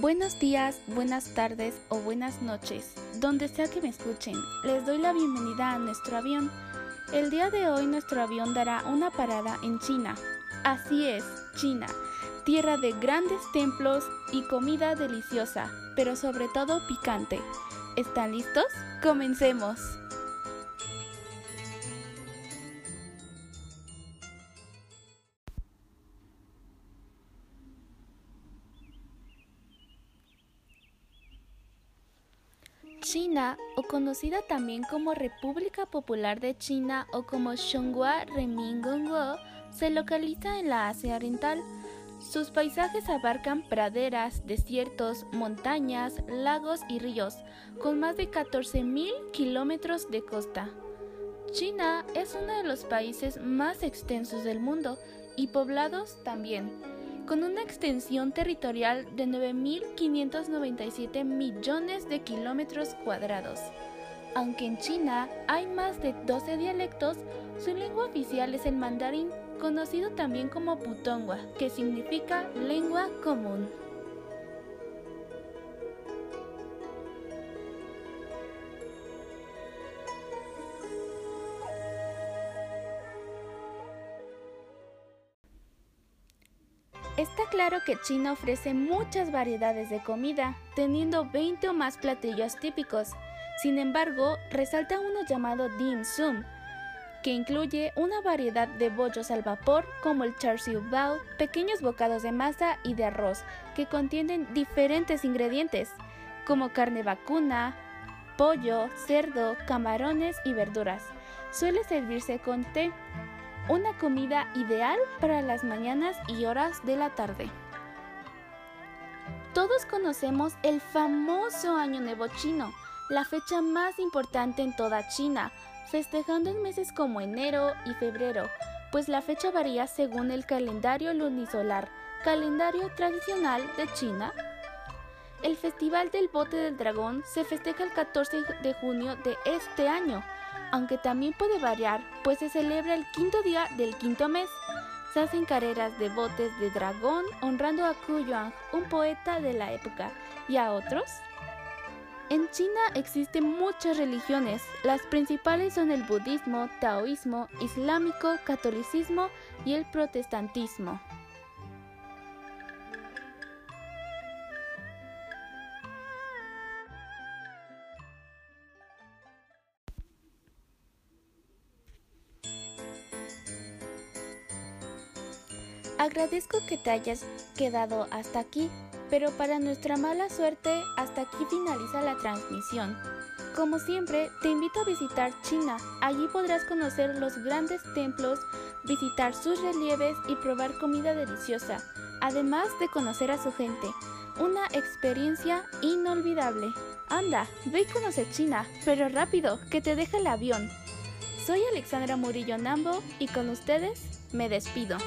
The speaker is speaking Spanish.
Buenos días, buenas tardes o buenas noches, donde sea que me escuchen. Les doy la bienvenida a nuestro avión. El día de hoy nuestro avión dará una parada en China. Así es, China, tierra de grandes templos y comida deliciosa, pero sobre todo picante. ¿Están listos? Comencemos. China, o conocida también como República Popular de China o como Xiongua Remingongguo, se localiza en la Asia Oriental. Sus paisajes abarcan praderas, desiertos, montañas, lagos y ríos, con más de 14.000 kilómetros de costa. China es uno de los países más extensos del mundo y poblados también con una extensión territorial de 9.597 millones de kilómetros cuadrados. Aunque en China hay más de 12 dialectos, su lengua oficial es el mandarín, conocido también como Putonghua, que significa lengua común. Está claro que China ofrece muchas variedades de comida, teniendo 20 o más platillos típicos. Sin embargo, resalta uno llamado dim sum, que incluye una variedad de bollos al vapor como el char siu bao, pequeños bocados de masa y de arroz que contienen diferentes ingredientes, como carne vacuna, pollo, cerdo, camarones y verduras. Suele servirse con té, una comida ideal para las mañanas y horas de la tarde. Todos conocemos el famoso Año Nuevo chino, la fecha más importante en toda China, festejando en meses como enero y febrero, pues la fecha varía según el calendario lunisolar, calendario tradicional de China. El Festival del Bote del Dragón se festeja el 14 de junio de este año, aunque también puede variar, pues se celebra el quinto día del quinto mes. Se hacen carreras de botes de dragón honrando a Ku Yuan, un poeta de la época, y a otros. En China existen muchas religiones, las principales son el budismo, taoísmo, islámico, catolicismo y el protestantismo. Agradezco que te hayas quedado hasta aquí, pero para nuestra mala suerte, hasta aquí finaliza la transmisión. Como siempre, te invito a visitar China. Allí podrás conocer los grandes templos, visitar sus relieves y probar comida deliciosa, además de conocer a su gente. Una experiencia inolvidable. Anda, ve y conoce China, pero rápido, que te deja el avión. Soy Alexandra Murillo Nambo y con ustedes me despido.